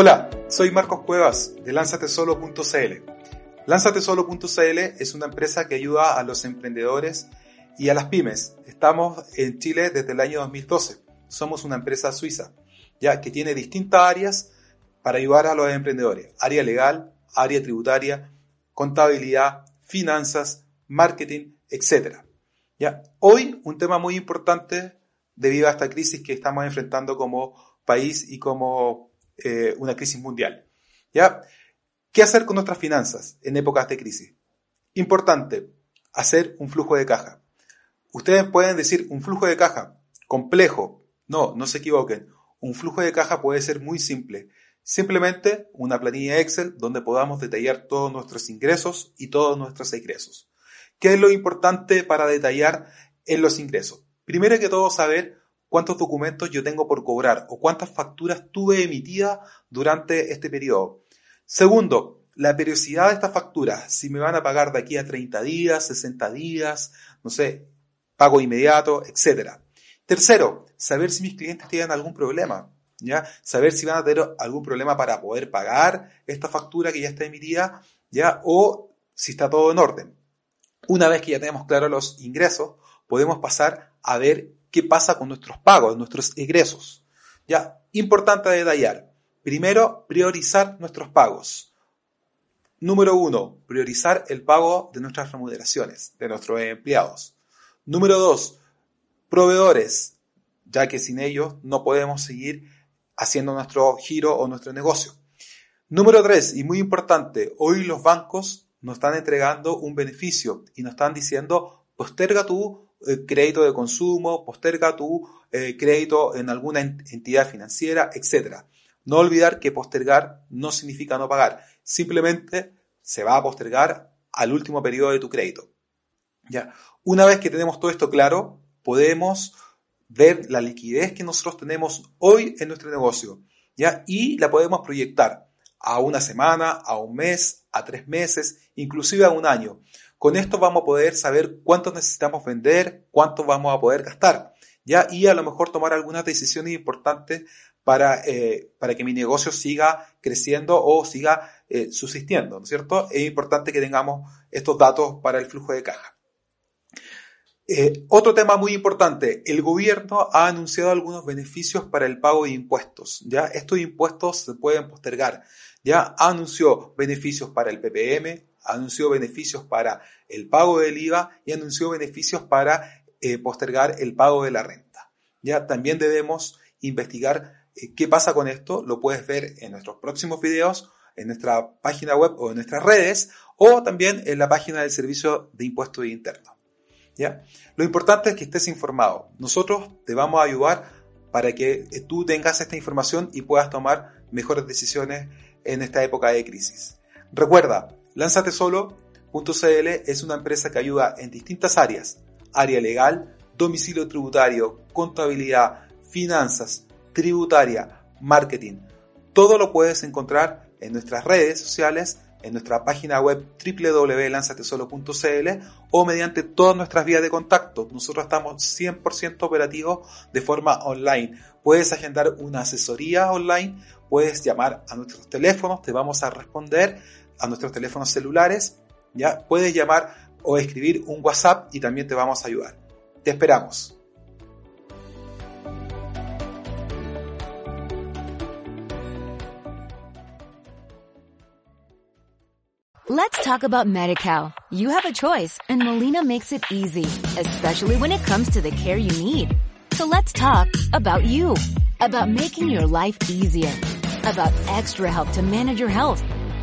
Hola, soy Marcos Cuevas de Lánzatesolo.cl. Lánzatesolo.cl es una empresa que ayuda a los emprendedores y a las pymes. Estamos en Chile desde el año 2012. Somos una empresa suiza, ya que tiene distintas áreas para ayudar a los emprendedores. Área legal, área tributaria, contabilidad, finanzas, marketing, etc. ¿Ya? Hoy un tema muy importante debido a esta crisis que estamos enfrentando como país y como eh, una crisis mundial. ¿Ya? ¿Qué hacer con nuestras finanzas en épocas de crisis? Importante, hacer un flujo de caja. Ustedes pueden decir un flujo de caja complejo. No, no se equivoquen. Un flujo de caja puede ser muy simple. Simplemente una planilla Excel donde podamos detallar todos nuestros ingresos y todos nuestros egresos. ¿Qué es lo importante para detallar en los ingresos? Primero que todo saber cuántos documentos yo tengo por cobrar o cuántas facturas tuve emitidas durante este periodo. Segundo, la periodicidad de estas facturas, si me van a pagar de aquí a 30 días, 60 días, no sé, pago inmediato, etc. Tercero, saber si mis clientes tienen algún problema, ¿ya? Saber si van a tener algún problema para poder pagar esta factura que ya está emitida, ¿ya? O si está todo en orden. Una vez que ya tenemos claros los ingresos, podemos pasar a ver qué pasa con nuestros pagos, nuestros egresos. Ya, importante detallar. Primero, priorizar nuestros pagos. Número uno, priorizar el pago de nuestras remuneraciones, de nuestros empleados. Número dos, proveedores, ya que sin ellos no podemos seguir haciendo nuestro giro o nuestro negocio. Número tres, y muy importante, hoy los bancos nos están entregando un beneficio y nos están diciendo posterga tu eh, crédito de consumo, posterga tu eh, crédito en alguna entidad financiera, etc. No olvidar que postergar no significa no pagar, simplemente se va a postergar al último periodo de tu crédito. ¿Ya? Una vez que tenemos todo esto claro, podemos ver la liquidez que nosotros tenemos hoy en nuestro negocio ¿ya? y la podemos proyectar a una semana, a un mes, a tres meses, inclusive a un año. Con esto vamos a poder saber cuánto necesitamos vender, cuánto vamos a poder gastar, ¿ya? Y a lo mejor tomar algunas decisiones importantes para, eh, para que mi negocio siga creciendo o siga eh, subsistiendo, ¿no es cierto? Es importante que tengamos estos datos para el flujo de caja. Eh, otro tema muy importante, el gobierno ha anunciado algunos beneficios para el pago de impuestos. Ya estos impuestos se pueden postergar. Ya anunció beneficios para el PPM, anunció beneficios para el pago del IVA y anunció beneficios para eh, postergar el pago de la renta. Ya también debemos investigar eh, qué pasa con esto, lo puedes ver en nuestros próximos videos, en nuestra página web o en nuestras redes o también en la página del Servicio de Impuestos Internos. ¿Ya? Lo importante es que estés informado. Nosotros te vamos a ayudar para que eh, tú tengas esta información y puedas tomar mejores decisiones en esta época de crisis. Recuerda, Lánzatesolo.cl es una empresa que ayuda en distintas áreas, área legal, domicilio tributario, contabilidad, finanzas, tributaria, marketing. Todo lo puedes encontrar en nuestras redes sociales, en nuestra página web www.lanzatesolo.cl o mediante todas nuestras vías de contacto. Nosotros estamos 100% operativos de forma online. Puedes agendar una asesoría online, puedes llamar a nuestros teléfonos, te vamos a responder a nuestros teléfonos celulares, ya puedes llamar o escribir un WhatsApp y también te vamos a ayudar. Te esperamos. Let's talk about MediCal. You have a choice and Molina makes it easy, especially when it comes to the care you need. So let's talk about you, about making your life easier, about extra help to manage your health